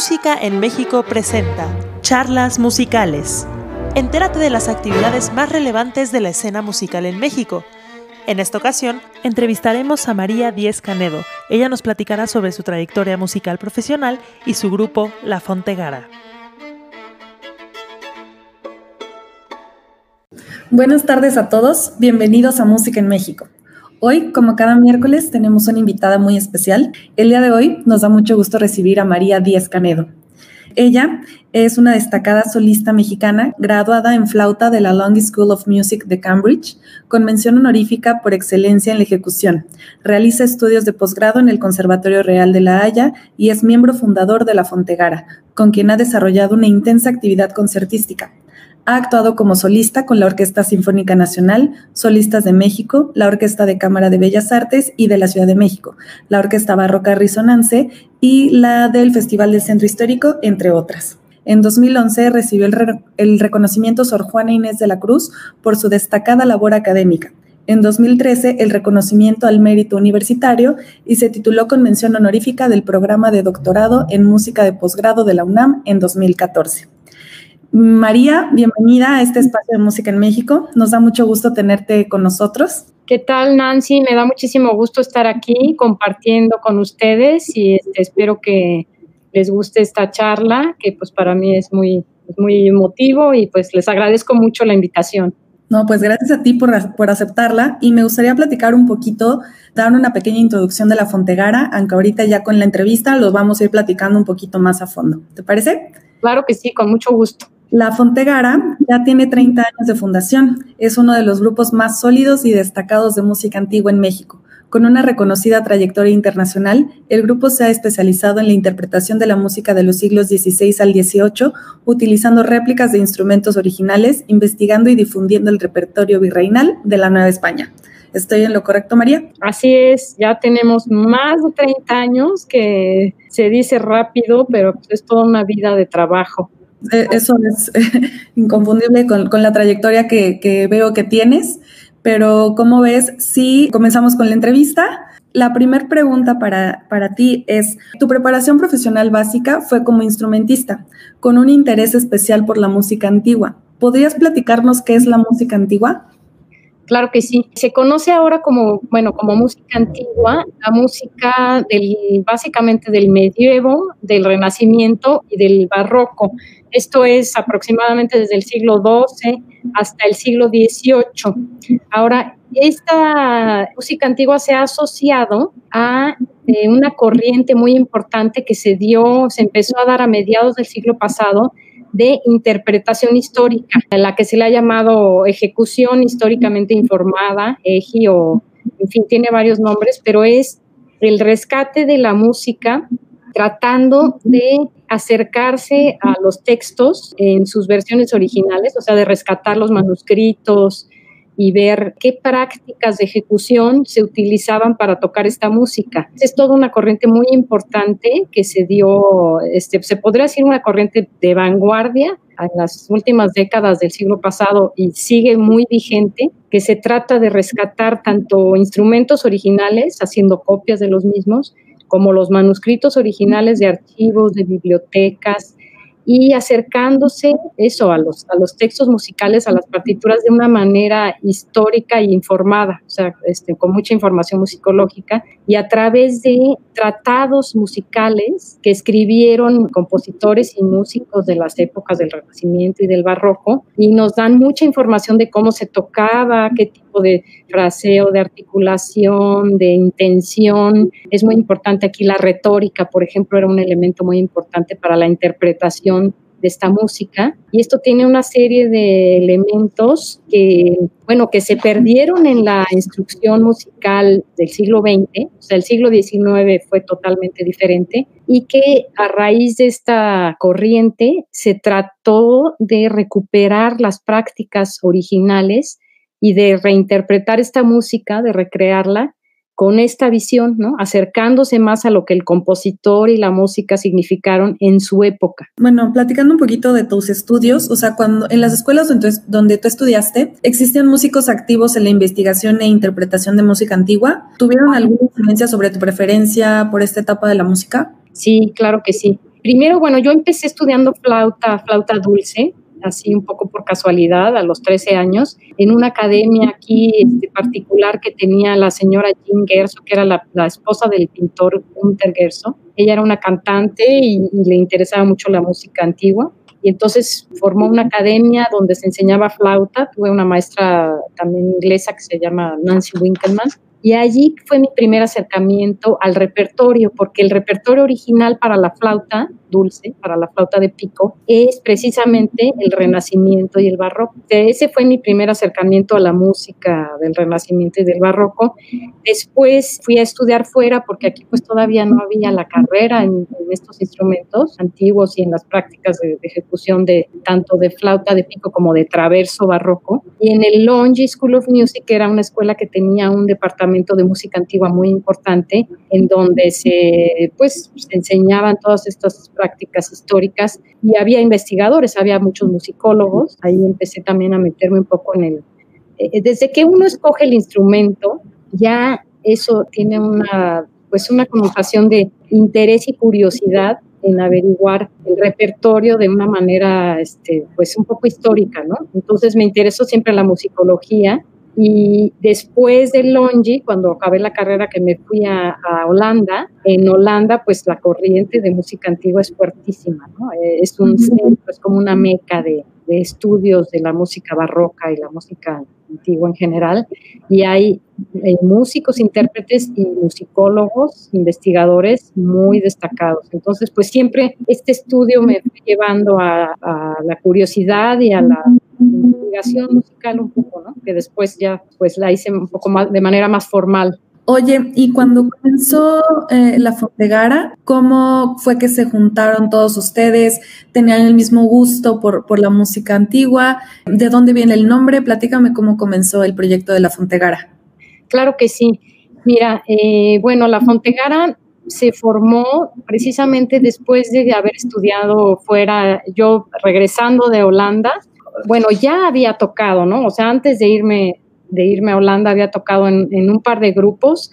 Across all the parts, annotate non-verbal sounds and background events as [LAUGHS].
Música en México presenta Charlas Musicales. Entérate de las actividades más relevantes de la escena musical en México. En esta ocasión, entrevistaremos a María Díez Canedo. Ella nos platicará sobre su trayectoria musical profesional y su grupo La Fontegara. Buenas tardes a todos, bienvenidos a Música en México. Hoy, como cada miércoles, tenemos una invitada muy especial. El día de hoy nos da mucho gusto recibir a María Díaz Canedo. Ella es una destacada solista mexicana, graduada en flauta de la Long School of Music de Cambridge, con mención honorífica por excelencia en la ejecución. Realiza estudios de posgrado en el Conservatorio Real de La Haya y es miembro fundador de La Fontegara, con quien ha desarrollado una intensa actividad concertística. Ha actuado como solista con la Orquesta Sinfónica Nacional, Solistas de México, la Orquesta de Cámara de Bellas Artes y de la Ciudad de México, la Orquesta Barroca Risonance y la del Festival del Centro Histórico, entre otras. En 2011 recibió el, el, reconocimiento Sor Juana Inés de la Cruz por su destacada labor académica. En 2013 el reconocimiento al mérito universitario y se tituló con mención honorífica del programa de doctorado en música de posgrado de la UNAM en 2014. María, bienvenida a este espacio de música en México. Nos da mucho gusto tenerte con nosotros. ¿Qué tal, Nancy? Me da muchísimo gusto estar aquí compartiendo con ustedes y este, espero que les guste esta charla, que pues para mí es muy, muy emotivo y pues les agradezco mucho la invitación. No, pues gracias a ti por, por, aceptarla y me gustaría platicar un poquito, dar una pequeña introducción de la Fontegara, aunque ahorita ya con la entrevista los vamos a ir platicando un poquito más a fondo. ¿Te parece? Claro que sí, con mucho gusto. La Fontegara ya tiene 30 años de fundación. Es uno de los grupos más sólidos y destacados de música antigua en México. Con una reconocida trayectoria internacional, el grupo se ha especializado en la interpretación de la música de los siglos XVI al XVIII, utilizando réplicas de instrumentos originales, investigando y difundiendo el repertorio virreinal de la Nueva España. ¿Estoy en lo correcto, María? Así es, ya tenemos más de 30 años, que se dice rápido, pero es toda una vida de trabajo. Eh, eso es [LAUGHS] inconfundible con, la trayectoria que, veo que tienes, pero ¿cómo ves si comenzamos con la entrevista? La primera pregunta para, para ti es, tu preparación profesional básica fue como instrumentista, con un interés especial por la música antigua. ¿Podrías platicarnos qué es la música antigua? Claro que sí. Se conoce ahora como, bueno, como música antigua, la música del, básicamente del medievo, del renacimiento y del barroco. Esto es aproximadamente desde el siglo XII hasta el siglo XVIII. Ahora, esta música antigua se ha asociado a eh, una corriente muy importante que se dio, se empezó a dar a mediados del siglo pasado, de interpretación histórica, en la que se le ha llamado ejecución históricamente informada, EGI, o en fin, tiene varios nombres, pero es el rescate de la música tratando de acercarse a los textos en sus versiones originales, o sea, de rescatar los manuscritos, y ver qué prácticas de ejecución se utilizaban para tocar esta música. Es toda una corriente muy importante que se dio, este, se podría decir una corriente de vanguardia en las últimas décadas del siglo pasado y sigue muy vigente, que se trata de rescatar tanto instrumentos originales, haciendo copias de los mismos, como los manuscritos originales de archivos, de bibliotecas, y acercándose eso a los, a los textos musicales, a las partituras de una manera histórica e informada, o sea, este, con mucha información musicológica y a través de tratados musicales que escribieron compositores y músicos de las épocas del Renacimiento y del Barroco y nos dan mucha información de cómo se tocaba, qué tipo de fraseo, de articulación, de intención. Es muy importante aquí la retórica, por ejemplo, era un elemento muy importante para la interpretación de esta música y esto tiene una serie de elementos que, bueno, que se perdieron en la instrucción musical del siglo XX, o sea, el siglo XIX fue totalmente diferente y que a raíz de esta corriente se trató de recuperar las prácticas originales y de reinterpretar esta música, de recrearla con esta visión, ¿no? Acercándose más a lo que el compositor y la música significaron en su época. Bueno, platicando un poquito de tus estudios, o sea, cuando en las escuelas donde, donde tú estudiaste, ¿existen músicos activos en la investigación e interpretación de música antigua? ¿Tuvieron alguna influencia sobre tu preferencia por esta etapa de la música? Sí, claro que sí. Primero, bueno, yo empecé estudiando flauta, flauta dulce, así un poco por casualidad, a los 13 años, en una academia aquí este, particular que tenía la señora Jean Gerso, que era la, esposa del pintor Gunther Gerso. Ella era una cantante y, le interesaba mucho la música antigua. Y entonces formó una academia donde se enseñaba flauta. Tuve una maestra también inglesa que se llama Nancy Winkelman y allí fue mi primer acercamiento al repertorio, porque el repertorio original para la flauta dulce, para la flauta de pico, es precisamente el Renacimiento y el Barroco. Ese fue mi primer acercamiento a la música del Renacimiento y del Barroco. Después fui a estudiar fuera, porque aquí pues todavía no había la carrera en, estos instrumentos antiguos y en las prácticas de, ejecución de tanto de flauta de pico como de traverso barroco. Y en el Longy School of Music, que era una escuela que tenía un departamento de música antigua muy importante, en donde se, pues, se enseñaban todas estas prácticas históricas y había investigadores, había muchos musicólogos. Ahí empecé también a meterme un poco en el... Eh, desde que uno escoge el instrumento, ya eso tiene una, pues una connotación de interés y curiosidad en averiguar el repertorio de una manera, este, pues un poco histórica, ¿no? Entonces me interesó siempre la musicología y después de Longi, cuando acabé la carrera que me fui a, Holanda, en Holanda pues la corriente de música antigua es fuertísima, ¿no? Eh, es un centro, es como una meca de, de estudios de la música barroca y la música antigua en general. Y hay, músicos, intérpretes y musicólogos, investigadores muy destacados. Entonces, pues siempre este estudio me fue llevando a, la curiosidad y a la investigación musical un poco. Que después ya pues la hice un poco más de manera más formal. Oye, y cuando comenzó eh, la Fontegara, ¿cómo fue que se juntaron todos ustedes? ¿Tenían el mismo gusto por, por, la música antigua? ¿De dónde viene el nombre? Platícame cómo comenzó el proyecto de la Fontegara. Claro que sí. Mira, eh, bueno, la Fontegara se formó precisamente después de haber estudiado fuera, yo regresando de Holanda, bueno, ya había tocado, ¿no? O sea, antes de irme, de irme a Holanda había tocado en, un par de grupos,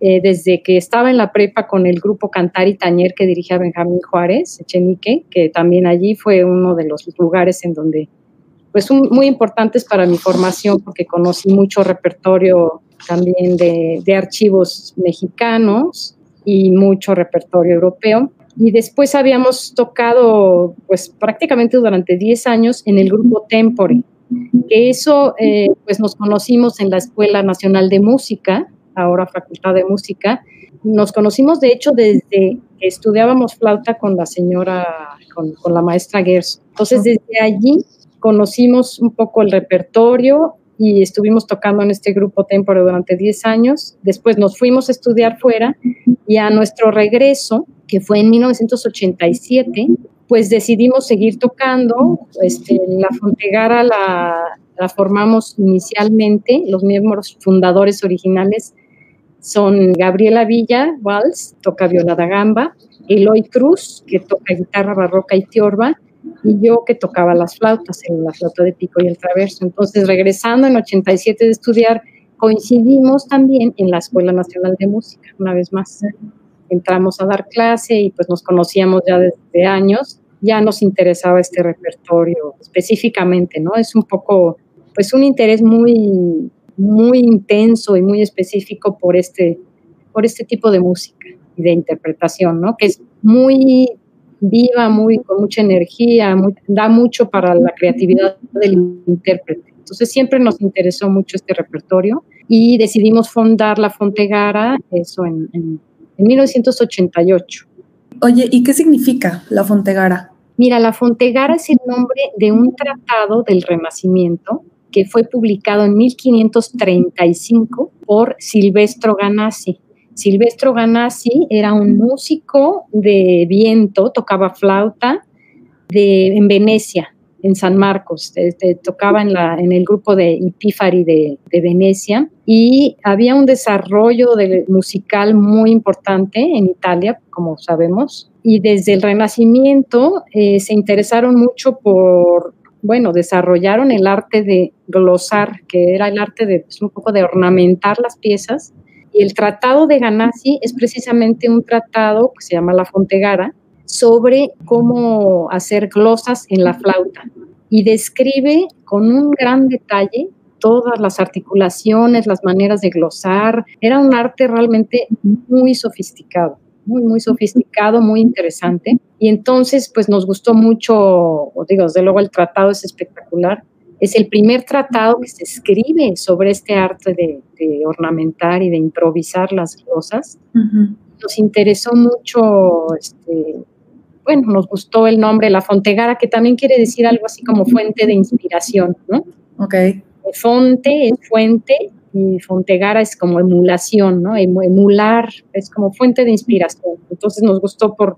eh, desde que estaba en la prepa con el grupo Cantar y Tañer que dirigía Benjamín Juárez, Echenique, que también allí fue uno de los lugares en donde, pues muy importantes para mi formación, porque conocí mucho repertorio también de, de archivos mexicanos y mucho repertorio europeo. Y después habíamos tocado pues prácticamente durante 10 años en el grupo Tempore, que eso eh, pues nos conocimos en la Escuela Nacional de Música, ahora Facultad de Música, nos conocimos de hecho desde que estudiábamos flauta con la señora, con, con la maestra Gers. Entonces desde allí conocimos un poco el repertorio y estuvimos tocando en este grupo Tempore durante 10 años. Después nos fuimos a estudiar fuera y a nuestro regreso que fue en 1987, pues decidimos seguir tocando. Este, la Fontegara la, formamos inicialmente, los miembros fundadores originales son Gabriela Villa, Waltz, toca viola da gamba, Eloy Cruz, que toca guitarra barroca y tiorba, y yo que tocaba las flautas, en la flauta de pico y el traverso. Entonces, regresando en 87 de estudiar, coincidimos también en la Escuela Nacional de Música, una vez más entramos a dar clase y pues nos conocíamos ya desde años, ya nos interesaba este repertorio específicamente, ¿no? Es un poco, pues un interés muy, muy intenso y muy específico por este, por este tipo de música y de interpretación, ¿no? Que es muy viva, muy, con mucha energía, da mucho para la creatividad del intérprete. Entonces siempre nos interesó mucho este repertorio y decidimos fundar la Fontegara, eso en, en en 1988. Oye, ¿y qué significa la Fontegara? Mira, la Fontegara es el nombre de un tratado del Renacimiento que fue publicado en 1535 por Silvestro Ganassi. Silvestro Ganassi era un músico de viento, tocaba flauta de, en Venecia, en San Marcos, tocaba en, la, en el grupo de Ipífari de, Venecia. Y había un desarrollo musical muy importante en Italia, como sabemos, y desde el Renacimiento eh, se interesaron mucho por, bueno, desarrollaron el arte de glosar, que era el arte de pues, un poco de ornamentar las piezas. Y el tratado de Ganassi es precisamente un tratado que se llama La Fontegara, sobre cómo hacer glosas en la flauta y describe con un gran detalle todas las articulaciones, las maneras de glosar. Era un arte realmente muy sofisticado, muy, muy sofisticado, muy interesante. Y entonces, pues nos gustó mucho, digo, desde luego el tratado es espectacular. Es el primer tratado que se escribe sobre este arte de, ornamentar y de improvisar las glosas. Nos interesó mucho este, bueno, nos gustó el nombre La Fontegara, que también quiere decir algo así como fuente de inspiración, ¿no? Ok. Fonte es fuente y Fontegara es como emulación, ¿no? Emular es como fuente de inspiración. Entonces nos gustó por,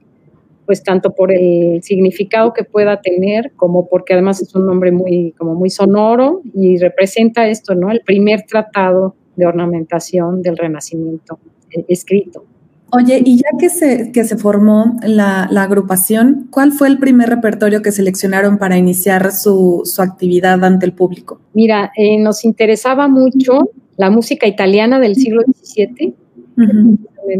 pues tanto por el significado que pueda tener, como porque además es un nombre muy, como muy sonoro y representa esto, ¿no? El primer tratado de ornamentación del Renacimiento eh, escrito. Oye, y ya que se, que se formó la, agrupación, ¿cuál fue el primer repertorio que seleccionaron para iniciar su, actividad ante el público? Mira, eh, nos interesaba mucho la música italiana del siglo XVII,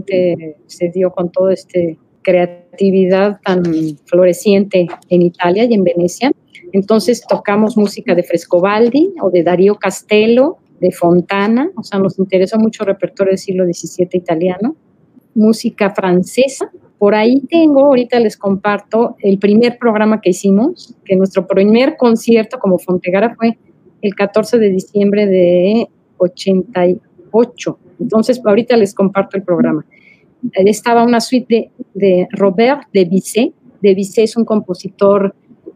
que se dio con toda esta creatividad tan floreciente en Italia y en Venecia. Entonces tocamos música de Frescobaldi o de Darío Castello, de Fontana, o sea, nos interesó mucho el repertorio del siglo XVII italiano música francesa. Por ahí tengo, ahorita les comparto el primer programa que hicimos, que nuestro primer concierto como Fontegara fue el 14 de diciembre de 88. Entonces, ahorita les comparto el programa. Estaba una suite de, Robert de Bizet. De Bizet es un compositor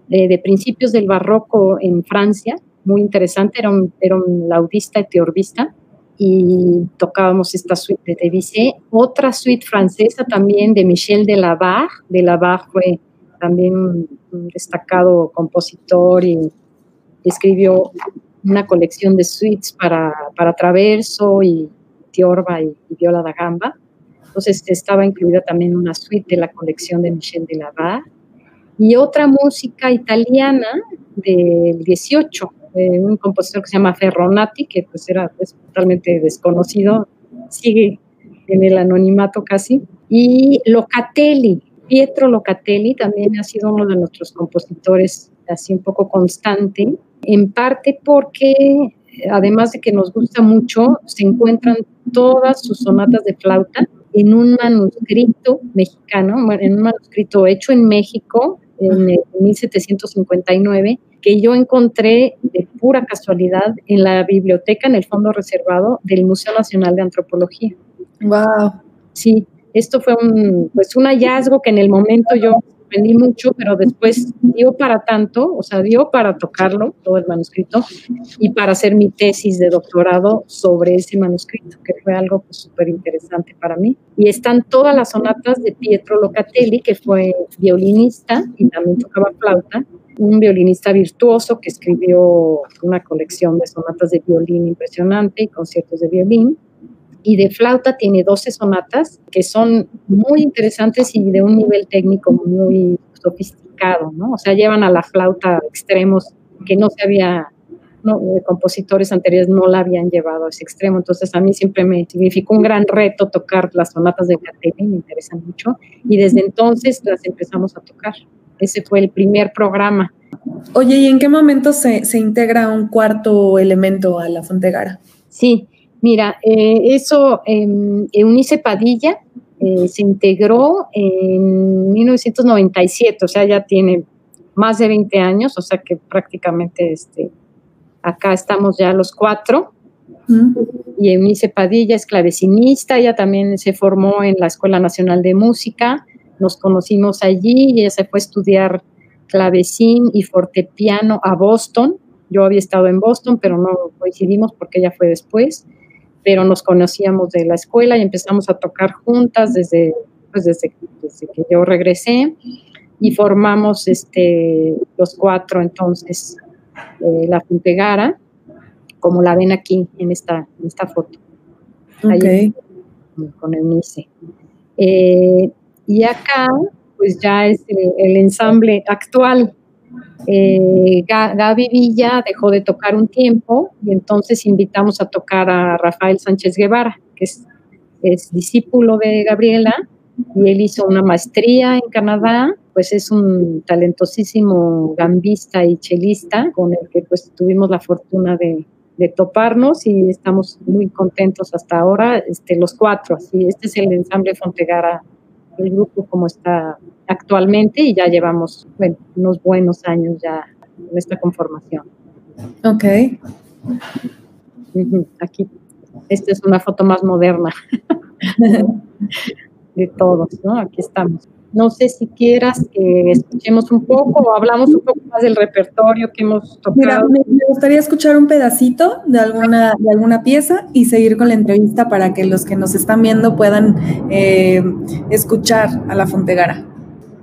de, principios del barroco en Francia, muy interesante, era un, era un laudista y teorbista y tocábamos esta suite de Debussy. Otra suite francesa también de Michel Delabarre. Delabarre fue también un, destacado compositor y escribió una colección de suites para, para traverso y tiorba y, viola da gamba. Entonces estaba incluida también una suite de la colección de Michel Delabarre. Y otra música italiana del 18, un compositor que se llama Ferronati, que pues era pues, totalmente desconocido, sigue en el anonimato casi, y Locatelli, Pietro Locatelli también ha sido uno de nuestros compositores así un poco constante, en parte porque además de que nos gusta mucho, se encuentran todas sus sonatas de flauta en un manuscrito mexicano, en un manuscrito hecho en México en 1759 que yo encontré de pura casualidad en la biblioteca, en el fondo reservado del Museo Nacional de Antropología. Wow. Sí, esto fue un, pues un hallazgo que en el momento yo aprendí mucho, pero después dio para tanto, o sea, dio para tocarlo, todo el manuscrito, y para hacer mi tesis de doctorado sobre ese manuscrito, que fue algo súper pues, interesante para mí. Y están todas las sonatas de Pietro Locatelli, que fue violinista y también tocaba flauta, un violinista virtuoso que escribió una colección de sonatas de violín impresionante y conciertos de violín. Y de flauta tiene 12 sonatas que son muy interesantes y de un nivel técnico muy sofisticado, ¿no? O sea, llevan a la flauta extremos que no se había, no, compositores anteriores no la habían llevado a ese extremo. Entonces, a mí siempre me significó un gran reto tocar las sonatas de Gattelli, me interesan mucho. Y desde entonces las empezamos a tocar. Ese fue el primer programa. Oye, ¿y en qué momento se, integra un cuarto elemento a la Fontegara? Sí, mira, eh, eso, en Eunice Padilla eh, se integró en 1997, o sea, ya tiene más de 20 años, o sea que prácticamente este, acá estamos ya los cuatro. Y Eunice Padilla es clavecinista, ella también se formó en la Escuela Nacional de Música nos conocimos allí y ella se fue a estudiar clavecín y fortepiano a Boston. Yo había estado en Boston, pero no coincidimos porque ella fue después, pero nos conocíamos de la escuela y empezamos a tocar juntas desde, pues desde, que yo regresé y formamos este, los cuatro entonces eh, la Puntegara, como la ven aquí en esta, en esta foto. Okay. con el MICE. Eh, y acá, pues ya es el, ensamble actual. Eh, Gaby Villa dejó de tocar un tiempo y entonces invitamos a tocar a Rafael Sánchez Guevara, que es, discípulo de Gabriela y él hizo una maestría en Canadá, pues es un talentosísimo gambista y chelista con el que pues tuvimos la fortuna de, de toparnos y estamos muy contentos hasta ahora, este, los cuatro, así, este es el ensamble Fontegara, el grupo como está actualmente y ya llevamos bueno, unos buenos años ya en esta conformación. Ok. Aquí, esta es una foto más moderna [LAUGHS] de todos, ¿no? Aquí estamos. No sé si quieras que escuchemos un poco o hablamos un poco más del repertorio que hemos tocado. Mira, me, gustaría escuchar un pedacito de alguna, de alguna pieza y seguir con la entrevista para que los que nos están viendo puedan eh, escuchar a la Fontegara.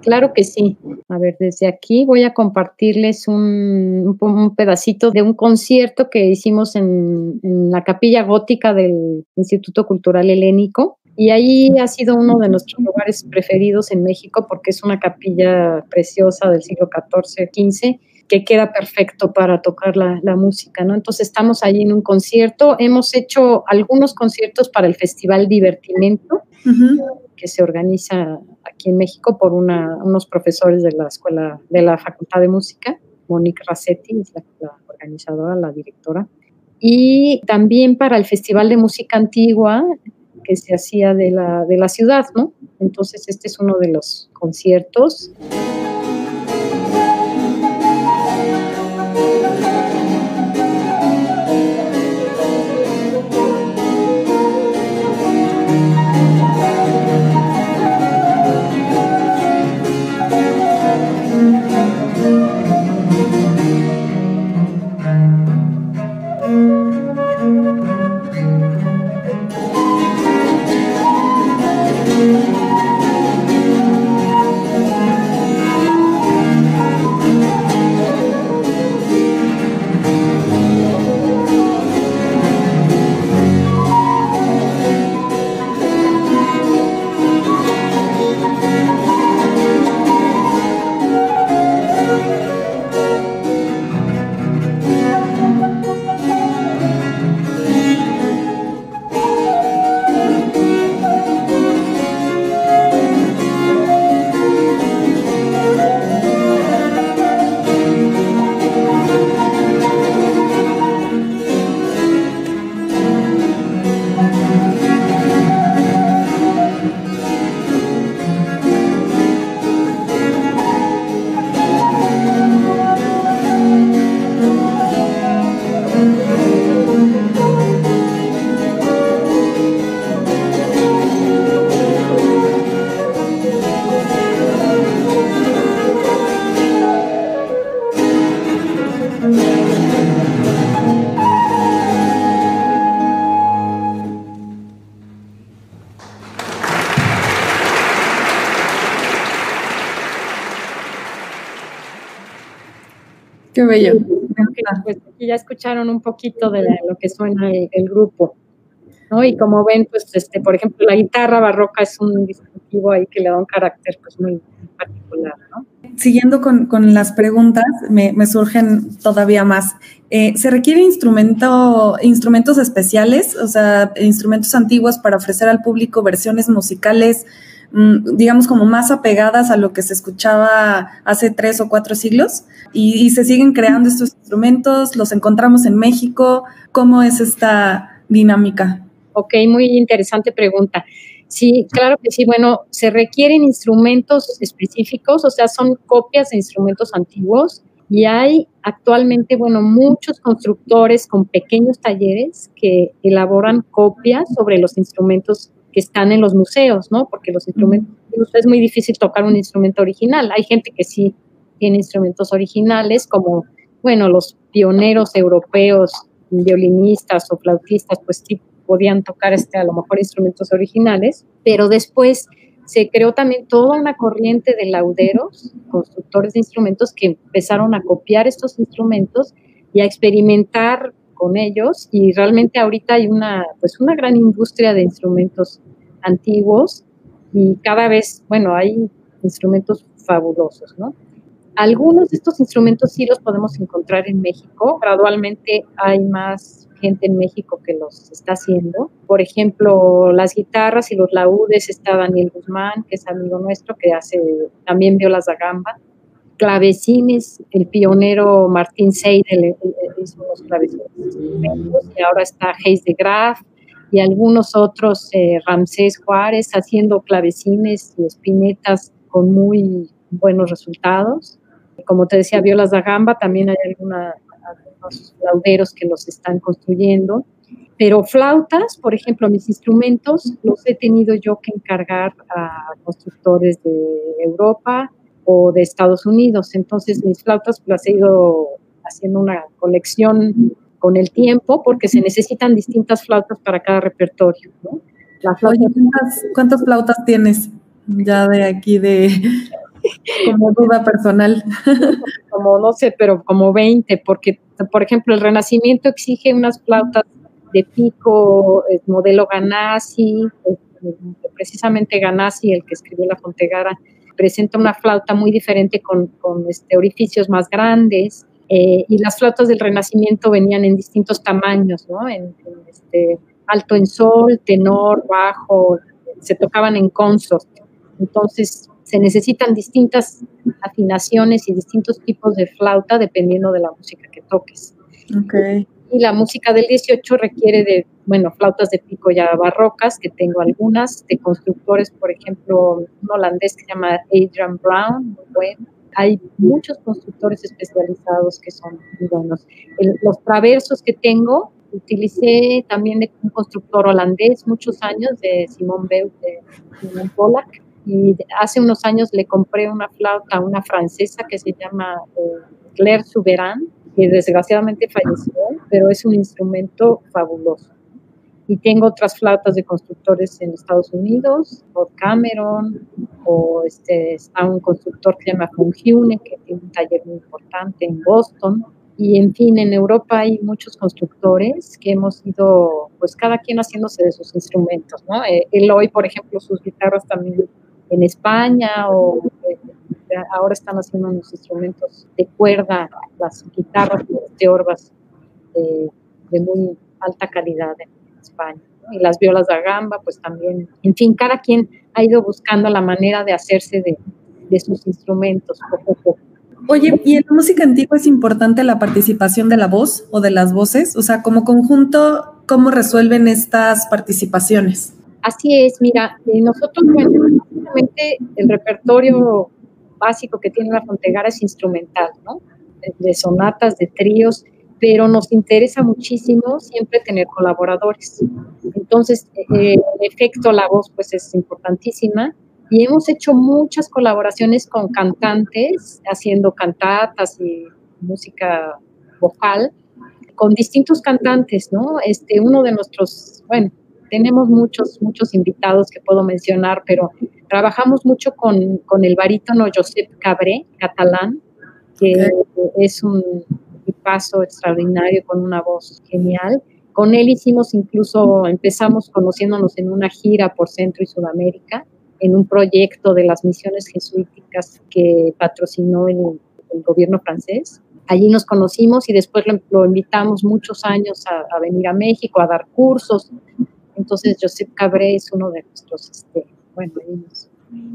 Claro que sí. A ver, desde aquí voy a compartirles un, un pedacito de un concierto que hicimos en, en, la capilla gótica del Instituto Cultural Helénico. Y ahí ha sido uno de nuestros lugares preferidos en México porque es una capilla preciosa del siglo XIV, XV, que queda perfecto para tocar la, la música, ¿no? Entonces estamos ahí en un concierto. Hemos hecho algunos conciertos para el Festival Divertimento, que se organiza aquí en México por una, unos profesores de la escuela, de la Facultad de Música. Monique Rassetti es la, la organizadora, la directora y también para el Festival de Música Antigua que se hacía de la, de la ciudad, ¿no? Entonces este es uno de los conciertos. Bello. Pues, ya escucharon un poquito de lo que suena el, grupo. ¿no? Y como ven, pues, este, por ejemplo, la guitarra barroca es un distintivo ahí que le da un carácter pues, muy particular. ¿no? Siguiendo con, con las preguntas, me, me, surgen todavía más. Eh, ¿Se requieren instrumento, instrumentos especiales, o sea, instrumentos antiguos para ofrecer al público versiones musicales digamos, como más apegadas a lo que se escuchaba hace tres o cuatro siglos y, se siguen creando estos instrumentos, los encontramos en México. ¿Cómo es esta dinámica? Ok, muy interesante pregunta. Sí, claro que sí. Bueno, se requieren instrumentos específicos, o sea, son copias de instrumentos antiguos y hay actualmente, bueno, muchos constructores con pequeños talleres que elaboran copias sobre los instrumentos que están en los museos, ¿no? Porque los instrumentos, es muy difícil tocar un instrumento original. Hay gente que sí tiene instrumentos originales, como, bueno, los pioneros europeos, violinistas o flautistas, pues sí podían tocar este, a lo mejor instrumentos originales, pero después se creó también toda una corriente de lauderos, constructores de instrumentos que empezaron a copiar estos instrumentos y a experimentar con ellos y realmente ahorita hay una, pues una gran industria de instrumentos antiguos y cada vez, bueno, hay instrumentos fabulosos, ¿no? Algunos de estos instrumentos sí los podemos encontrar en México, gradualmente hay más gente en México que los está haciendo, Por ejemplo, las guitarras y los laúdes está Daniel Guzmán, que es amigo nuestro, que hace también violas da gamba. Clavecines, el pionero Martín Seidel hizo los clavecines y ahora está Hayes de Graaf y algunos otros, eh, Ramsés Juárez, haciendo clavecines y espinetas con muy buenos resultados. Como te decía, violas da gamba, también hay alguna, algunos lauderos que los están construyendo pero flautas, por ejemplo, mis instrumentos los he tenido yo que encargar a constructores de Europa o de Estados Unidos. Entonces mis flautas las he ido haciendo una colección con el tiempo porque se necesitan distintas flautas para cada repertorio. ¿no? ¿cuántas, flautas tienes ya de aquí de [LAUGHS] como duda personal? [LAUGHS] Como no sé, pero como 20, porque por ejemplo el Renacimiento exige unas flautas de pico, el modelo Ganassi, precisamente Ganassi, el que escribió La Fontegara, presenta una flauta muy diferente con, este, orificios más grandes. Eh, y las flautas del Renacimiento venían en distintos tamaños, ¿no? En, este, alto en sol, tenor, bajo, se tocaban en consort. Entonces, se necesitan distintas afinaciones y distintos tipos de flauta dependiendo de la música que toques. Okay y la música del 18 requiere de, bueno, flautas de pico ya barrocas, que tengo algunas, de constructores, por ejemplo, un holandés que se llama Adrian Brown, muy bueno. Hay muchos constructores especializados que son muy buenos. los traversos que tengo, utilicé también de un constructor holandés muchos años, de Simon Beut, de Simon Pollack, y hace unos años le compré una flauta a una francesa que se llama eh, Claire Souberan, que desgraciadamente falleció, pero es un instrumento fabuloso. Y tengo otras flautas de constructores en Estados Unidos, o Cameron, o este, está un constructor que se llama Fungiune, que tiene un taller muy importante en Boston. Y en fin, en Europa hay muchos constructores que hemos ido, pues cada quien haciéndose de sus instrumentos, ¿no? Eh, él hoy, por ejemplo, sus guitarras también en España o eh, ahora están haciendo unos instrumentos de cuerda, las guitarras de orbas de, muy alta calidad en España. Y las violas de gamba, pues también, en fin, cada quien ha ido buscando la manera de hacerse de, de sus instrumentos poco a poco. Oye, ¿y en la música antigua es importante la participación de la voz o de las voces? O sea, como conjunto, ¿cómo resuelven estas participaciones? Así es, mira, eh, nosotros, bueno, básicamente el repertorio básico que tiene la Fontegara es instrumental, ¿no? De sonatas, de tríos, pero nos interesa muchísimo siempre tener colaboradores. Entonces, eh, en efecto, la voz pues es importantísima y hemos hecho muchas colaboraciones con cantantes, haciendo cantatas y música vocal, con distintos cantantes, ¿no? Este, uno de nuestros, bueno, tenemos muchos, muchos invitados que puedo mencionar, pero trabajamos mucho con, con el barítono Josep Cabré, catalán, que es un paso extraordinario con una voz genial. Con él hicimos incluso, empezamos conociéndonos en una gira por Centro y Sudamérica, en un proyecto de las misiones jesuíticas que patrocinó el, gobierno francés. Allí nos conocimos y después lo, invitamos muchos años a, a, venir a México a dar cursos. Entonces, Josep Cabré es uno de nuestros, este, bueno,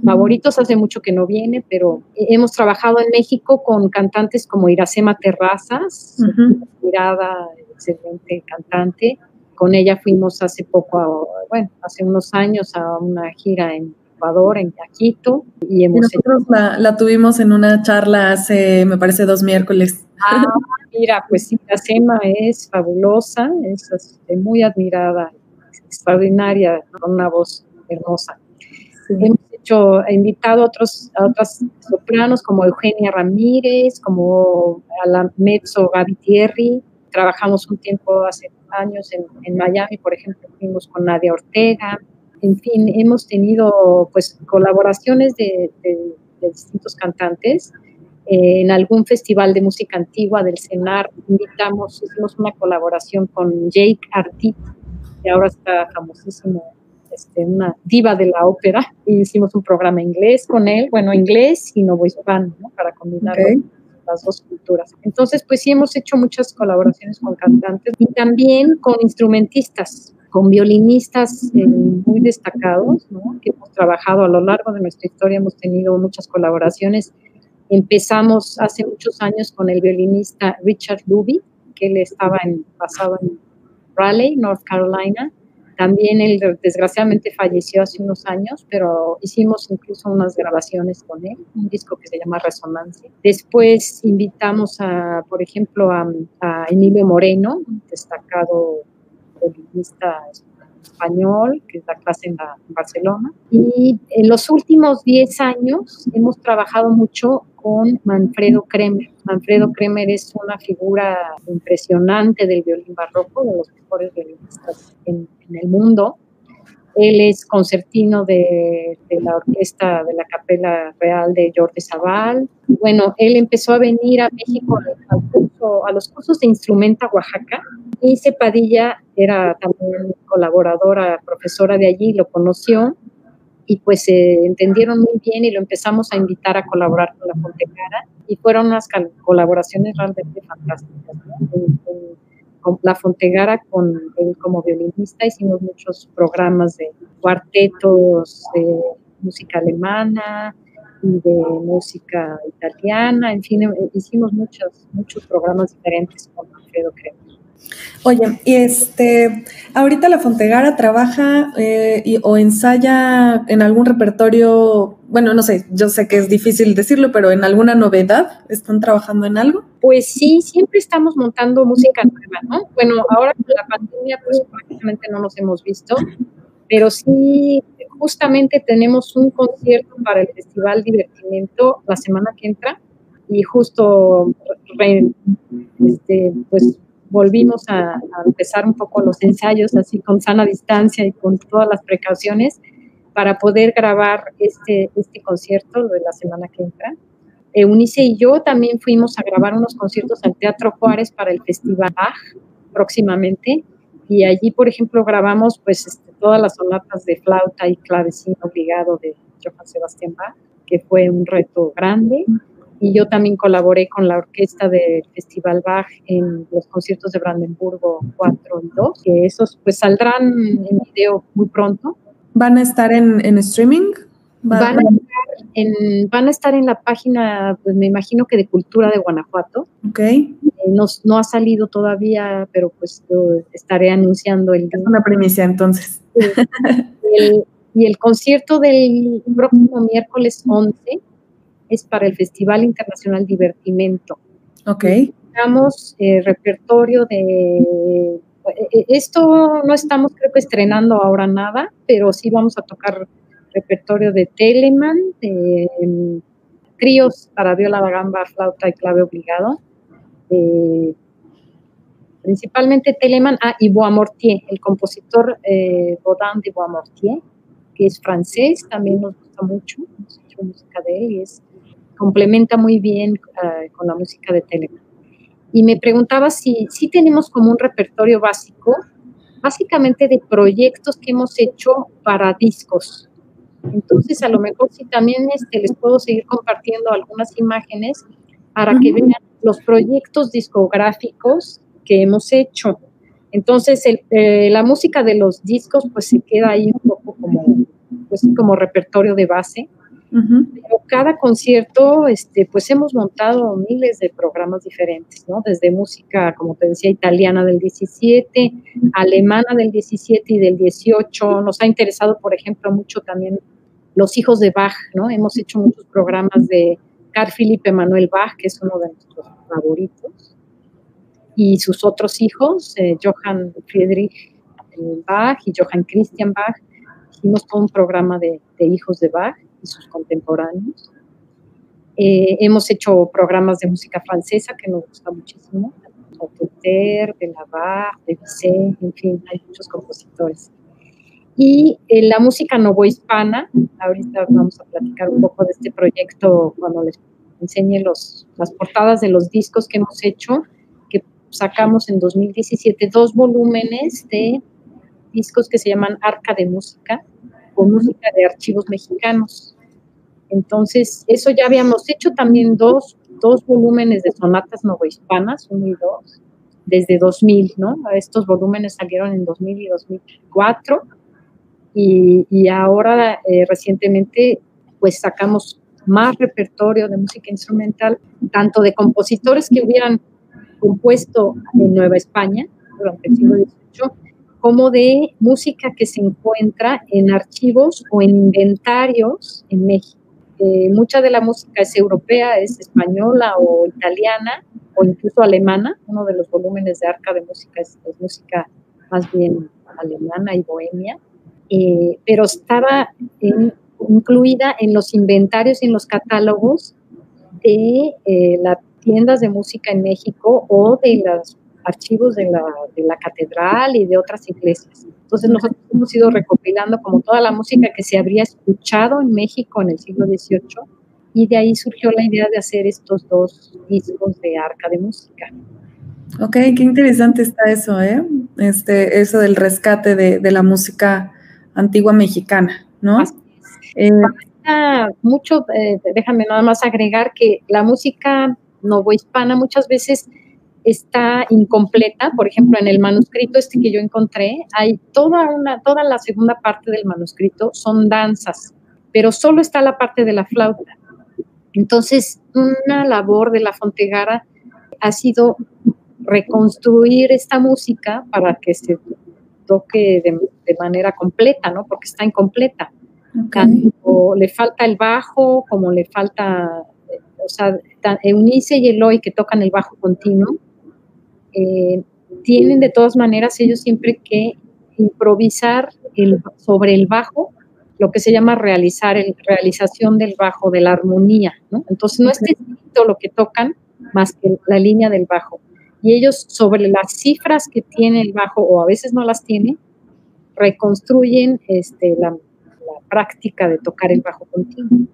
favoritos. Hace mucho que no viene, pero hemos trabajado en México con cantantes como Iracema Terrazas, mirada, excelente cantante. Con ella fuimos hace poco, bueno, hace unos años a una gira en Ecuador, en Taquito. Y, nosotros la, tuvimos en una charla hace, me parece, dos miércoles. Ah, mira, pues Iracema es fabulosa, es este, muy admirada, extraordinaria, con una voz hermosa. Hemos hecho, invitado a, otros, a otras sopranos como Eugenia Ramírez, como a la mezzo Gaby Thierry. Trabajamos un tiempo hace años en, Miami, por ejemplo, fuimos con Nadia Ortega. En fin, hemos tenido pues colaboraciones de, distintos cantantes. en algún festival de música antigua del CENAR invitamos, hicimos una colaboración con Jake Artit, que ahora está famosísimo este, una diva de la ópera, y hicimos un programa inglés con él, bueno, inglés y novo hispano, ¿no? Para combinar las dos culturas. Entonces, pues sí hemos hecho muchas colaboraciones con cantantes y también con instrumentistas. con violinistas eh, muy destacados, que hemos trabajado a lo largo de nuestra historia, hemos tenido muchas colaboraciones. Empezamos hace muchos años con el violinista Richard Luby, que él estaba en, basado en Raleigh, North Carolina, también él desgraciadamente falleció hace unos años, pero hicimos incluso unas grabaciones con él, un disco que se llama Resonancia. Después invitamos a, por ejemplo, a, Emilio Moreno, destacado violinista español, que da clase en, en, Barcelona. Y en los últimos 10 años hemos trabajado mucho con Manfredo Kremer. Manfredo Kremer es una figura impresionante del violín barroco, de los mejores violinistas en, el mundo. Él es concertino de, la orquesta de la Capela Real de Jordi Zaval. Bueno, él empezó a venir a México a los cursos de instrumenta Oaxaca. Y Padilla era también colaboradora, profesora de allí, lo conoció y pues se entendieron muy bien y lo empezamos a invitar a colaborar con la Fontecara y fueron unas colaboraciones realmente fantásticas. La Fontegara, con él como violinista, hicimos muchos programas de cuartetos de música alemana y de música italiana, en fin, hicimos muchos, muchos programas diferentes con Alfredo. Oye, y este, ahorita la Fontegara trabaja eh, o ensaya en algún repertorio, bueno, no sé, yo sé que es difícil decirlo, pero en alguna novedad, ¿están trabajando en algo? Pues sí, siempre estamos montando música nueva, ¿no? Bueno, ahora con la pandemia, pues prácticamente no nos hemos visto, pero sí, justamente tenemos un concierto para el Festival Divertimiento la semana que entra y justo, este, pues volvimos a, empezar un poco los ensayos así con sana distancia y con todas las precauciones para poder grabar este, este concierto de la semana que entra. Eunice y yo también fuimos a grabar unos conciertos al Teatro Juárez para el Festival Bach próximamente y allí, por ejemplo, grabamos pues este, todas las sonatas de flauta y clavecín obligado de Johann Sebastian Bach, que fue un reto grande y yo también colaboré con la orquesta del Festival Bach en los conciertos de Brandenburgo 4 y 2, que esos pues saldrán en video muy pronto. ¿Van a estar en, en streaming? Van, a estar en, van a estar en la página, pues me imagino que de Cultura de Guanajuato. Ok. Eh, no, no, ha salido todavía, pero pues yo estaré anunciando el... Es una primicia entonces. [LAUGHS] y el concierto del próximo miércoles 11 es para el Festival Internacional Divertimento. Ok. Tenemos eh, repertorio de... Eh, esto no estamos creo que estrenando ahora nada, pero sí vamos a tocar repertorio de Telemann, de em, tríos para viola da gamba, flauta y clave obligado. principalmente Telemann, ah, y Boismortier, el compositor eh, Baudin de Boismortier, que es francés, también nos gusta mucho, hemos hecho música de él y es complementa muy bien eh, con la música de Telegram. Y me preguntaba si, si tenemos como un repertorio básico, básicamente de proyectos que hemos hecho para discos. Entonces, a lo mejor si también este, les puedo seguir compartiendo algunas imágenes para que vean los proyectos discográficos que hemos hecho. Entonces, eh, la música de los discos pues se queda ahí un poco como, pues, como repertorio de base pero cada concierto, este, pues hemos montado miles de programas diferentes, ¿no? Desde música, como te decía, italiana del 17, alemana del 17 y del 18. Nos ha interesado, por ejemplo, mucho también los hijos de Bach, ¿no? Hemos hecho muchos programas de Carl Philipp Emanuel Bach, que es uno de nuestros favoritos, y sus otros hijos, eh, Johann Friedrich Bach y Johann Christian Bach. Hicimos todo un programa de, de hijos de Bach y sus contemporáneos. Eh, hemos hecho programas de música francesa que nos gusta muchísimo, de Belabar, de Bizet, en fin, hay muchos compositores. Y eh, la música novohispana, ahorita vamos a platicar un poco de este proyecto cuando les enseñe los, las portadas de los discos que hemos hecho, que sacamos en 2017 dos volúmenes de discos que se llaman Arca de Música, con música de archivos mexicanos. Entonces, eso ya habíamos hecho también dos, dos volúmenes de sonatas novohispanas, uno y dos, desde 2000, ¿no? Estos volúmenes salieron en 2000 y 2004 y, y ahora eh, recientemente pues sacamos más repertorio de música instrumental, tanto de compositores que hubieran compuesto en Nueva España durante el siglo XVIII, como de música que se encuentra en archivos o en inventarios en México. Eh, mucha de la música es europea, es española o italiana o incluso alemana. Uno de los volúmenes de Arca de Música es, música más bien alemana y bohemia, eh, pero estaba incluida en los inventarios y en los catálogos de eh, las tiendas de música en México o de los archivos de la, de la catedral y de otras iglesias. Entonces nosotros hemos ido recopilando como toda la música que se habría escuchado en México en el siglo XVIII y de ahí surgió la idea de hacer estos dos discos de arca de música. Ok, qué interesante está eso, ¿eh? Este, eso del rescate de, de la música antigua mexicana, ¿no? Eh, mucho, eh, déjame nada más agregar que la música novohispana muchas veces está incompleta. Por ejemplo, en el manuscrito este que yo encontré, hay toda una, toda la segunda parte del manuscrito son danzas, pero solo está la parte de la flauta. Entonces, una labor de la Fontegara ha sido reconstruir esta música para que se toque de, manera completa, ¿no? Porque está incompleta. Tanto le falta el bajo, como le falta, o sea, Eunice y Eloy que tocan el bajo continuo, eh, tienen de todas maneras ellos siempre que improvisar sobre el bajo lo que se llama realizar el, realización del bajo, de la armonía, ¿no? Entonces no es distinto lo que tocan más que la línea del bajo. Y ellos sobre las cifras que tiene el bajo, o a veces no las tiene, reconstruyen este, la, práctica de tocar el bajo continuo.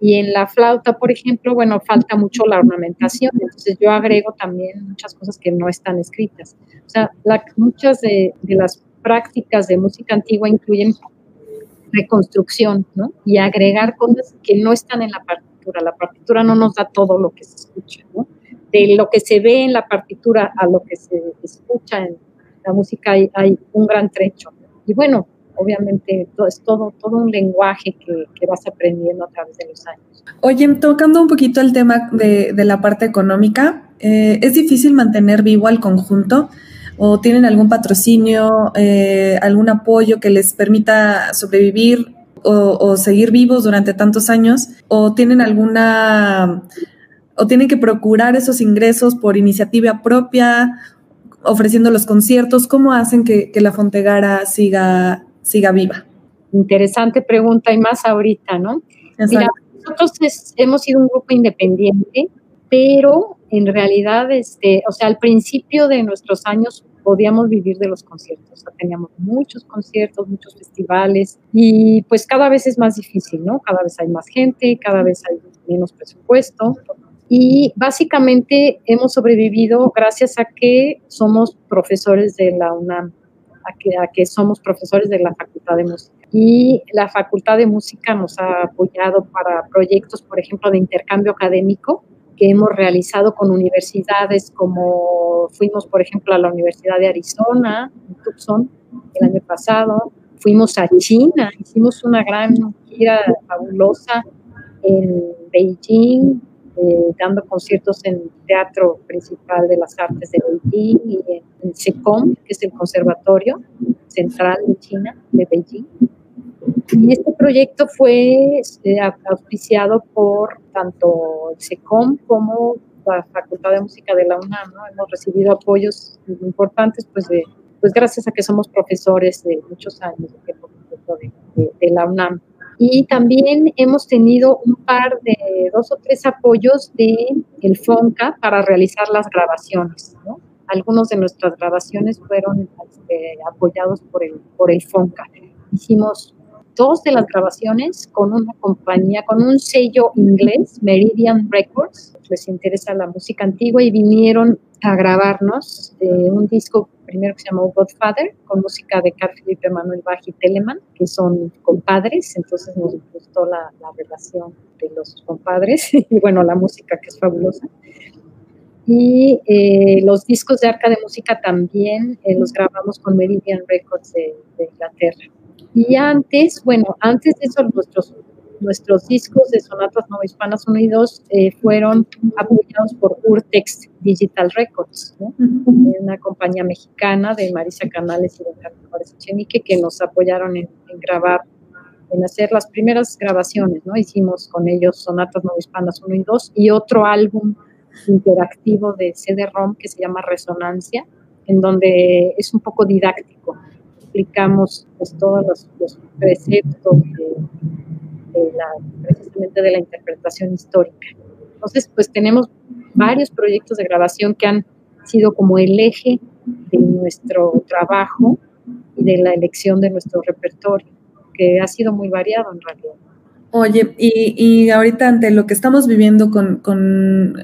Y en la flauta, por ejemplo, bueno, falta mucho la ornamentación, entonces yo agrego también muchas cosas que no están escritas. O sea, muchas de, las prácticas de música antigua incluyen reconstrucción, ¿no? Y agregar cosas que no están en la partitura. La partitura no nos da todo lo que se escucha, ¿no? De lo que se ve en la partitura a lo que se escucha en la música hay, hay un gran trecho. Y bueno, obviamente todo, es todo, todo un lenguaje que, que, vas aprendiendo a través de los años. Oye, tocando un poquito el tema de, de la parte económica, eh, ¿es difícil mantener vivo al conjunto? ¿O tienen algún patrocinio, eh, algún apoyo que les permita sobrevivir o, o seguir vivos durante tantos años? ¿O tienen alguna o tienen que procurar esos ingresos por iniciativa propia, ofreciendo los conciertos? ¿Cómo hacen que, que la Fontegara siga siga viva? Interesante pregunta y más ahorita, ¿no? Mira, nosotros hemos sido un grupo independiente, pero en realidad, este, o sea, al principio de nuestros años podíamos vivir de los conciertos. O sea, teníamos muchos conciertos, muchos festivales y pues cada vez es más difícil, ¿no? Cada vez hay más gente, cada vez hay menos presupuesto. Y básicamente hemos sobrevivido gracias a que somos profesores de la UNAM a que, somos profesores de la Facultad de Música. Y la Facultad de Música nos ha apoyado para proyectos, por ejemplo, de intercambio académico que hemos realizado con universidades como fuimos, por ejemplo, a la Universidad de Arizona, en Tucson, el año pasado. Fuimos a China, hicimos una gran gira fabulosa en Beijing, eh, dando conciertos en el Teatro Principal de las Artes de Beijing y en, en SECOM, que es el Conservatorio Central de China, de Beijing. Y este proyecto fue eh, auspiciado por tanto SECOM como la Facultad de Música de la UNAM. ¿no? Hemos recibido apoyos importantes, pues, de, pues gracias a que somos profesores de muchos años de, de la UNAM. Y también hemos tenido un par de dos o tres apoyos de el FONCA para realizar las grabaciones. ¿no? Algunos de nuestras grabaciones fueron este, apoyados por el, por el FONCA. Hicimos dos de las grabaciones con una compañía, con un sello inglés, Meridian Records. Les interesa la música antigua y vinieron a grabarnos eh, un disco primero que se llamó Godfather, con música de Carl Felipe Manuel Bach y Telemann, que son compadres, entonces nos gustó la, la relación de los compadres [LAUGHS] y bueno, la música que es fabulosa. Y eh, los discos de Arca de Música también eh, los grabamos con Meridian Records de, Inglaterra. Y antes, bueno, antes de eso, nuestros, nuestros discos de Sonatas Nova Hispanas 1 y 2 eh, fueron apoyados por Urtex Digital Records, una compañía mexicana de Marisa Canales y de Carlos Echenique que nos apoyaron en, grabar, en hacer las primeras grabaciones, ¿no? Hicimos con ellos Sonatas Nova Hispanas 1 y 2 y otro álbum interactivo de CD-ROM que se llama Resonancia, en donde es un poco didáctico. Explicamos pues, todos los, preceptos de, la, precisamente de la interpretación histórica. Entonces, pues tenemos varios proyectos de grabación que han sido como el eje de nuestro trabajo y de la elección de nuestro repertorio, que ha sido muy variado en realidad. Oye, y, ahorita ante lo que estamos viviendo con,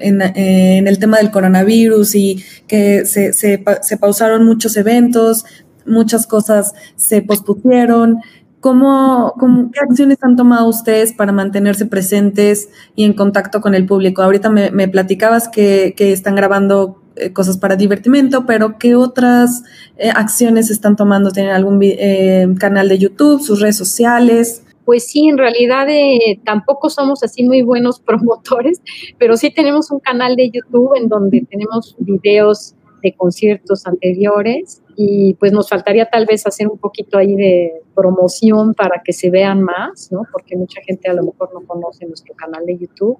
en, el tema del coronavirus y que se, se, pausaron muchos eventos, muchas cosas se pospusieron, ¿cómo, qué acciones han tomado ustedes para mantenerse presentes y en contacto con el público? Ahorita me, platicabas que, están grabando eh, cosas para divertimento, pero ¿qué otras eh, acciones están tomando? ¿Tienen algún eh, canal de YouTube, sus redes sociales? pues sí, en realidad eh, tampoco somos así muy buenos [LAUGHS] promotores, pero sí tenemos un canal de YouTube en donde tenemos videos de conciertos anteriores y pues nos faltaría tal vez hacer un poquito ahí de promoción para que se vean más, ¿no? Porque mucha gente a lo mejor no conoce nuestro canal de YouTube.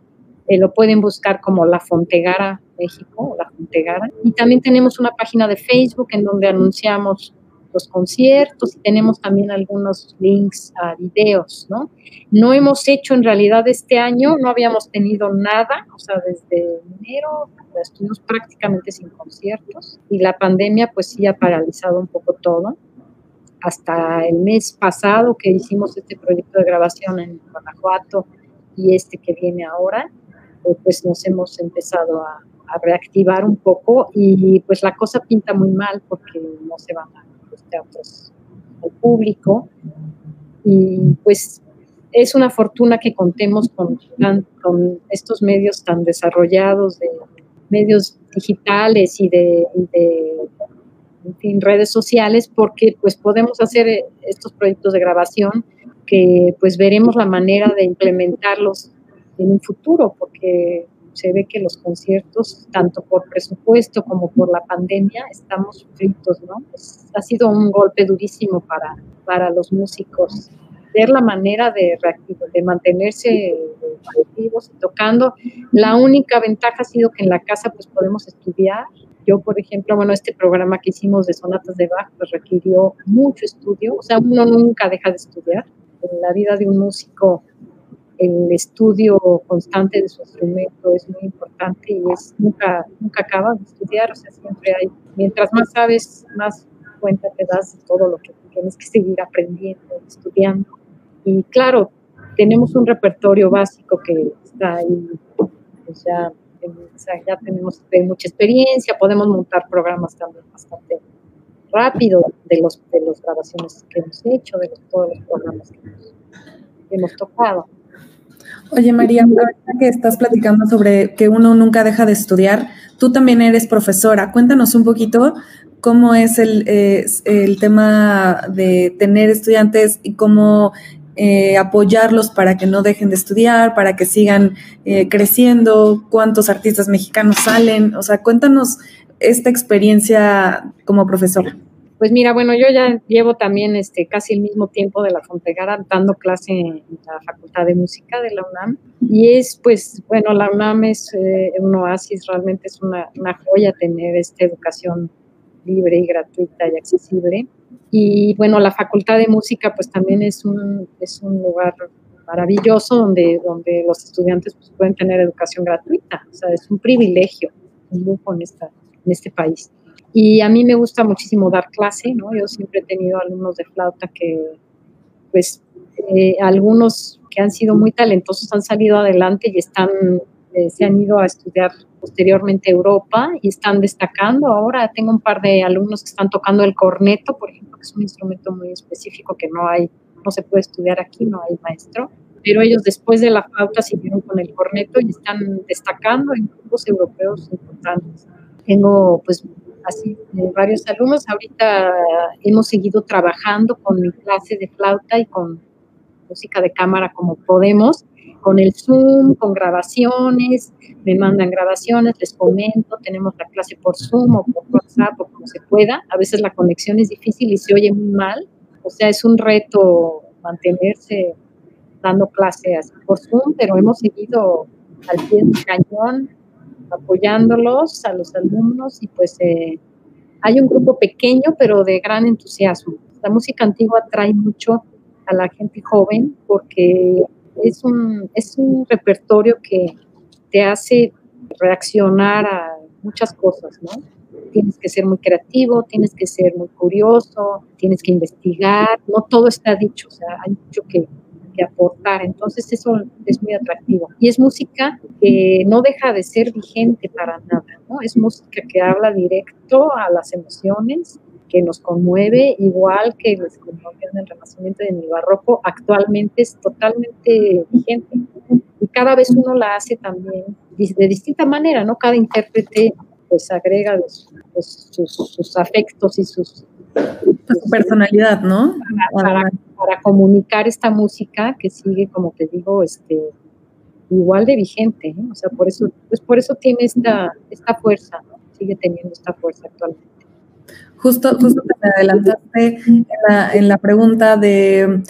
Eh, lo pueden buscar como La Fontegara México, La Fontegara. Y también tenemos una página de Facebook en donde anunciamos los conciertos y tenemos también algunos links a videos, ¿no? No hemos hecho en realidad este año, no habíamos tenido nada, o sea, desde enero estuvimos prácticamente sin conciertos y la pandemia pues sí ha paralizado un poco todo. Hasta el mes pasado que hicimos este proyecto de grabación en Guanajuato y este que viene ahora, eh, pues nos hemos empezado a, a reactivar un poco y pues la cosa pinta muy mal porque no se van a teatros al público. Y pues es una fortuna que contemos con, con estos medios tan desarrollados de medios digitales y de, redes sociales porque pues podemos hacer estos proyectos de grabación que pues veremos la manera de implementarlos en un futuro porque se ve que los conciertos, tanto por presupuesto como por la pandemia, estamos fritos, ¿no? Pues, ha sido un golpe durísimo para, para los músicos. Ver la manera de, de mantenerse activos y tocando. La única ventaja ha sido que en la casa pues podemos estudiar. Yo, por ejemplo, bueno, este programa que hicimos de sonatas de Bach pues requirió mucho estudio. O sea, uno nunca deja de estudiar. En la vida de un músico el estudio constante de su instrumento es muy importante y es nunca, nunca acaba de estudiar, o sea, siempre hay, mientras más sabes, más cuenta te das de todo lo que tienes que seguir aprendiendo, estudiando. Y claro, tenemos un repertorio básico que está ahí, pues ya, ya tenemos mucha experiencia, podemos montar programas también bastante rápido de los de las grabaciones que hemos hecho, de todos los programas que hemos tocado. Oye, María, ahorita que estás platicando sobre que uno nunca deja de estudiar, tú también eres profesora. Cuéntanos un poquito cómo es el, el tema de tener estudiantes y cómo eh, apoyarlos para que no dejen de estudiar, para que sigan eh, creciendo, cuántos artistas mexicanos salen. O sea, cuéntanos esta experiencia como profesora. Pues mira, bueno, yo ya llevo también este, casi el mismo tiempo de la Fontegara dando clase en la Facultad de Música de la UNAM. Y es, pues, bueno, la UNAM es eh, un oasis, realmente es una, joya tener esta educación libre y gratuita y accesible. Y bueno, la Facultad de Música, pues también es un, es un lugar maravilloso donde, donde los estudiantes pues, pueden tener educación gratuita. O sea, es un privilegio, un lujo en, esta, en este país. Y a mí me gusta muchísimo dar clase, ¿no? Yo siempre he tenido alumnos de flauta que, pues, eh, algunos que han sido muy talentosos han salido adelante y están, eh, se han ido a estudiar posteriormente Europa y están destacando. Ahora tengo un par de alumnos que están tocando el corneto, por ejemplo, que es un instrumento muy específico que no hay, no se puede estudiar aquí, no hay maestro pero ellos después de la flauta siguieron con el corneto y están destacando en grupos europeos importantes. Tengo pues así varios alumnos. Ahorita hemos seguido trabajando con mi clase de flauta y con música de cámara como podemos, con el Zoom, con grabaciones, me mandan grabaciones, les comento, tenemos la clase por Zoom o por WhatsApp o como se pueda. A veces la conexión es difícil y se oye muy mal, o sea, es un reto mantenerse dando clases por Zoom, pero hemos seguido al pie del cañón apoyándolos a los alumnos y pues eh, hay un grupo pequeño pero de gran entusiasmo. La música antigua atrae mucho a la gente joven porque es un, es un repertorio que te hace reaccionar a muchas cosas, ¿no? Tienes que ser muy creativo, tienes que ser muy curioso, tienes que investigar, no todo está dicho, o sea, hay mucho que, que aportar. Entonces eso es muy atractivo. Y es música que no deja de ser vigente para nada, ¿no? Es música que habla directo a las emociones, que nos conmueve, igual que les conmovió en el Renacimiento y en el Barroco, actualmente es totalmente vigente. Y cada vez uno la hace también de distinta manera, ¿no? Cada intérprete pues agrega pues, sus, afectos y sus... Su personalidad, ¿no? Para, para, comunicar esta música que sigue, como te digo, este, igual de vigente, ¿eh? o sea, por eso, pues por eso tiene esta, esta fuerza, ¿no? sigue teniendo esta fuerza actualmente. Justo, justo te me adelantaste en la, en la pregunta de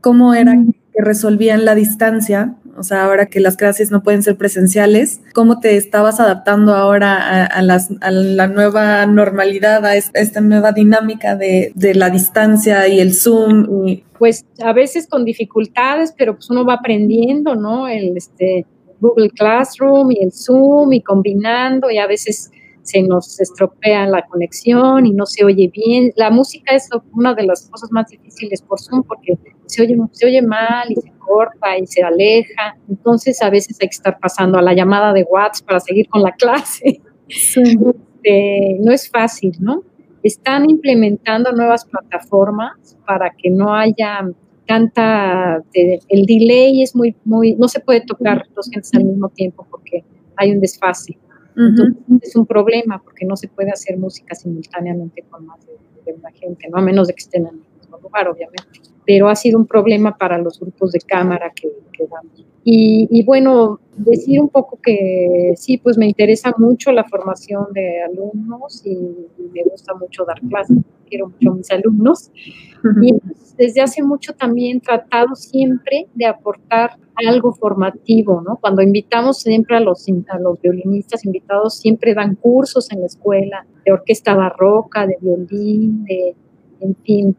cómo era que resolvían la distancia o sea, ahora que las clases no pueden ser presenciales, ¿cómo te estabas adaptando ahora a, la nueva normalidad, a esta nueva dinámica de, la distancia y el Zoom? Pues a veces con dificultades, pero pues uno va aprendiendo, ¿no? El este, Google Classroom y el Zoom y combinando y a veces se nos estropea la conexión y no se oye bien. La música es una de las cosas más difíciles por Zoom porque se oye, se oye mal y se corta y se aleja. Entonces a veces hay que estar pasando a la llamada de WhatsApp para seguir con la [LAUGHS] clase. Este, no es fácil, ¿no? Están implementando nuevas plataformas para que no haya tanta, el delay es muy, muy, no se puede tocar dos gentes al mismo tiempo porque hay un desfase. Entonces, es un problema porque no se puede hacer música simultáneamente con más de, una gente, ¿no? A menos de que estén en el mismo lugar, obviamente. Pero ha sido un problema para los grupos de cámara que, que damos. Y, bueno, decir un poco que sí, pues me interesa mucho la formación de alumnos y, me gusta mucho dar clases, quiero mucho a mis alumnos. Y desde hace mucho también he tratado siempre de aportar algo formativo, ¿no? Cuando invitamos siempre a los, a los violinistas invitados, siempre dan cursos en la escuela de orquesta barroca, de violín, de, en fin.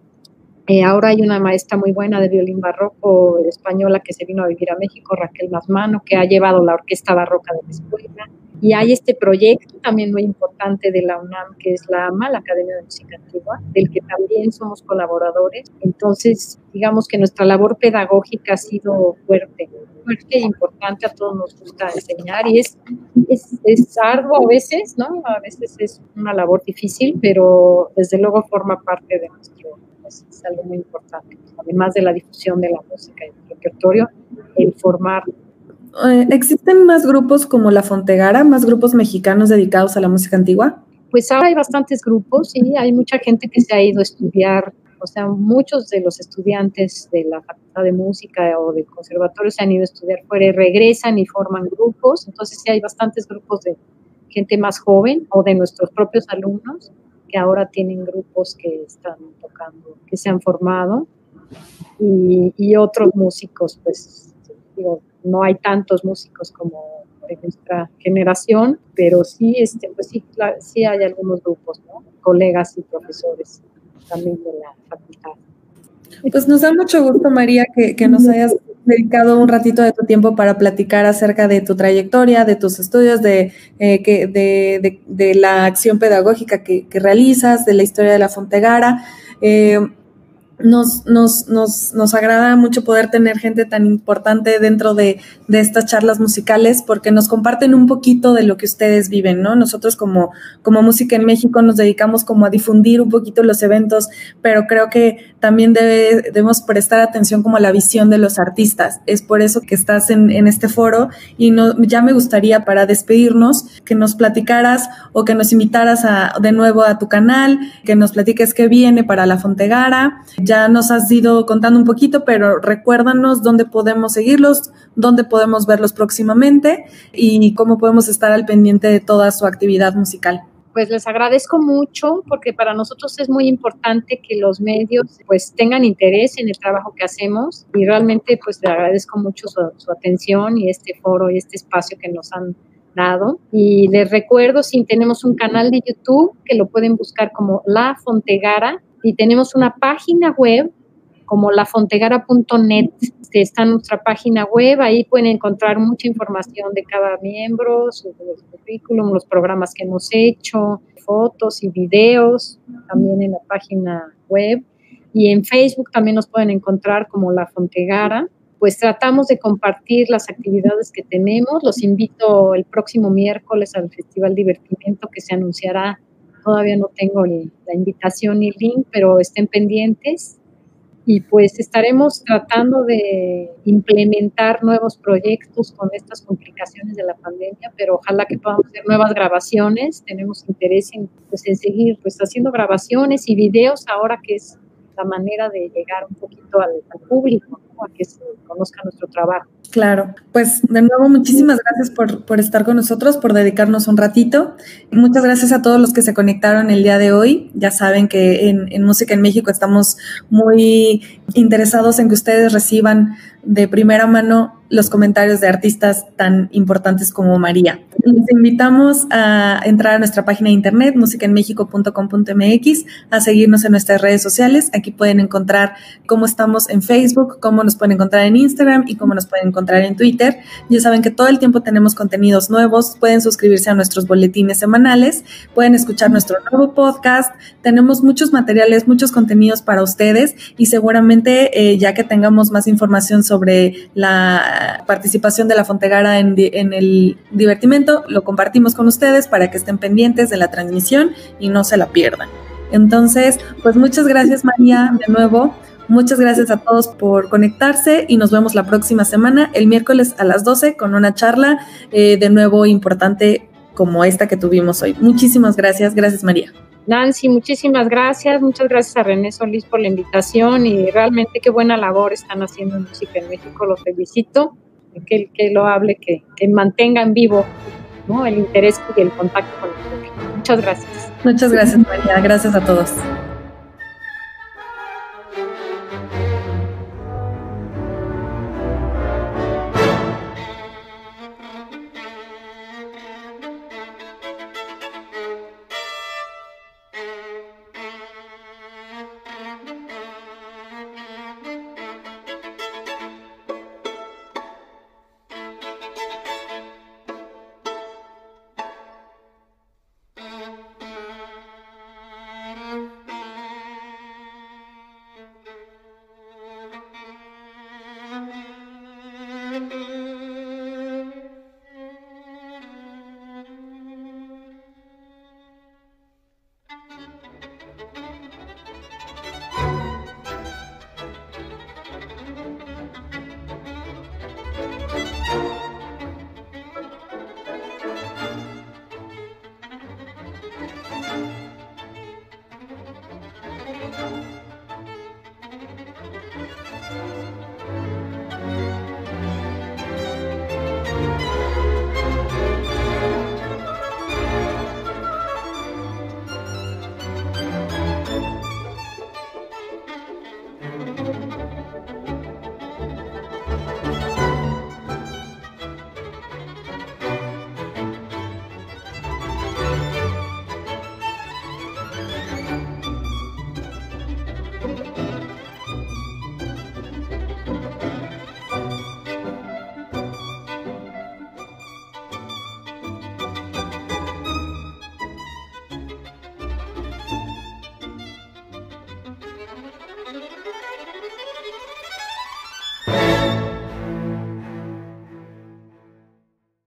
Eh, ahora hay una maestra muy buena de violín barroco española que se vino a vivir a México, Raquel Masmano, que ha llevado la orquesta barroca de la escuela. Y hay este proyecto también muy importante de la UNAM, que es la AMA, la Academia de Música Antigua, del que también somos colaboradores. Entonces, digamos que nuestra labor pedagógica ha sido fuerte, fuerte e importante, a todos nos gusta enseñar y es, es, es arduo a veces, ¿no? A veces es una labor difícil, pero desde luego forma parte de nuestro, pues, es algo muy importante. Además de la difusión de la música y el repertorio, el formar eh, ¿Existen más grupos como La Fontegara, más grupos mexicanos dedicados a la música antigua? Pues ahora hay bastantes grupos y hay mucha gente que se ha ido a estudiar, o sea, muchos de los estudiantes de la Facultad de Música o del Conservatorio se han ido a estudiar fuera y regresan y forman grupos, entonces sí hay bastantes grupos de gente más joven o de nuestros propios alumnos ahora tienen grupos que están tocando, que se han formado y, otros músicos, pues digo, no hay tantos músicos como de nuestra generación, pero sí, este, pues sí, sí hay algunos grupos, colegas y profesores también de la facultad. Pues nos da mucho gusto, María, que, que, nos hayas dedicado un ratito de tu tiempo para platicar acerca de tu trayectoria, de tus estudios, de, eh, que, de, de, de, la acción pedagógica que, que, realizas, de la historia de la Fontegara. Eh, nos, nos, nos, nos, agrada mucho poder tener gente tan importante dentro de, de, estas charlas musicales porque nos comparten un poquito de lo que ustedes viven, ¿no? Nosotros como, como Música en México nos dedicamos como a difundir un poquito los eventos, pero creo que también debe, debemos prestar atención como a la visión de los artistas. Es por eso que estás en, en este foro y no, ya me gustaría para despedirnos que nos platicaras o que nos invitaras a, de nuevo a tu canal, que nos platiques qué viene para la Fontegara nos has ido contando un poquito, pero recuérdanos dónde podemos seguirlos, dónde podemos verlos próximamente y cómo podemos estar al pendiente de toda su actividad musical pues les agradezco mucho porque para nosotros es muy importante que los medios pues tengan interés en el trabajo que hacemos y realmente pues les agradezco mucho su, su, atención y este foro y este espacio que nos han dado. Y les recuerdo si tenemos un canal de YouTube que lo pueden buscar como La Fontegara y tenemos una página web como lafontegara.net. Este, está nuestra página web, ahí pueden encontrar mucha información de cada miembro, su, currículum, los programas que hemos hecho, fotos y videos, también en la página web. Y en Facebook también nos pueden encontrar como La Fontegara. Pues tratamos de compartir las actividades que tenemos. Los invito el próximo miércoles al Festival Divertimiento que se anunciará Todavía no tengo la invitación ni el link, pero estén pendientes. Y pues estaremos tratando de implementar nuevos proyectos con estas complicaciones de la pandemia, pero ojalá que podamos hacer nuevas grabaciones. Tenemos interés en, pues, en seguir pues, haciendo grabaciones y videos ahora que es la manera de llegar un poquito al, público, a que se conozca nuestro trabajo. Claro, pues de nuevo muchísimas gracias por, por, estar con nosotros, por dedicarnos un ratito. Muchas gracias a todos los que se conectaron el día de hoy. Ya saben que en, Música en México estamos muy interesados en que ustedes reciban de primera mano los comentarios de artistas tan importantes como María. Les invitamos a entrar a nuestra página de internet, musicaenmexico.com.mx, a seguirnos en nuestras redes sociales. Aquí pueden encontrar cómo estamos en Facebook, cómo nos pueden encontrar en Instagram y cómo nos pueden encontrar en Twitter. Ya saben que todo el tiempo tenemos contenidos nuevos, pueden suscribirse a nuestros boletines semanales, pueden escuchar nuestro nuevo podcast. Tenemos muchos materiales, muchos contenidos para ustedes y seguramente eh, ya que tengamos más información sobre la participación de la Fontegara en, el divertimento, lo compartimos con ustedes para que estén pendientes de la transmisión y no se la pierdan. Entonces, pues muchas gracias María de nuevo. Muchas gracias a todos por conectarse y nos vemos la próxima semana, el miércoles a las 12, con una charla eh, de nuevo importante como esta que tuvimos hoy. Muchísimas gracias. Gracias, María. Nancy, muchísimas gracias. Muchas gracias a René Solís por la invitación y realmente qué buena labor están haciendo en Música en México. Los felicito. Que, que lo hable, que, que mantengan vivo ¿no? el interés y el contacto con el público. Muchas gracias. Muchas gracias, María. Gracias a todos.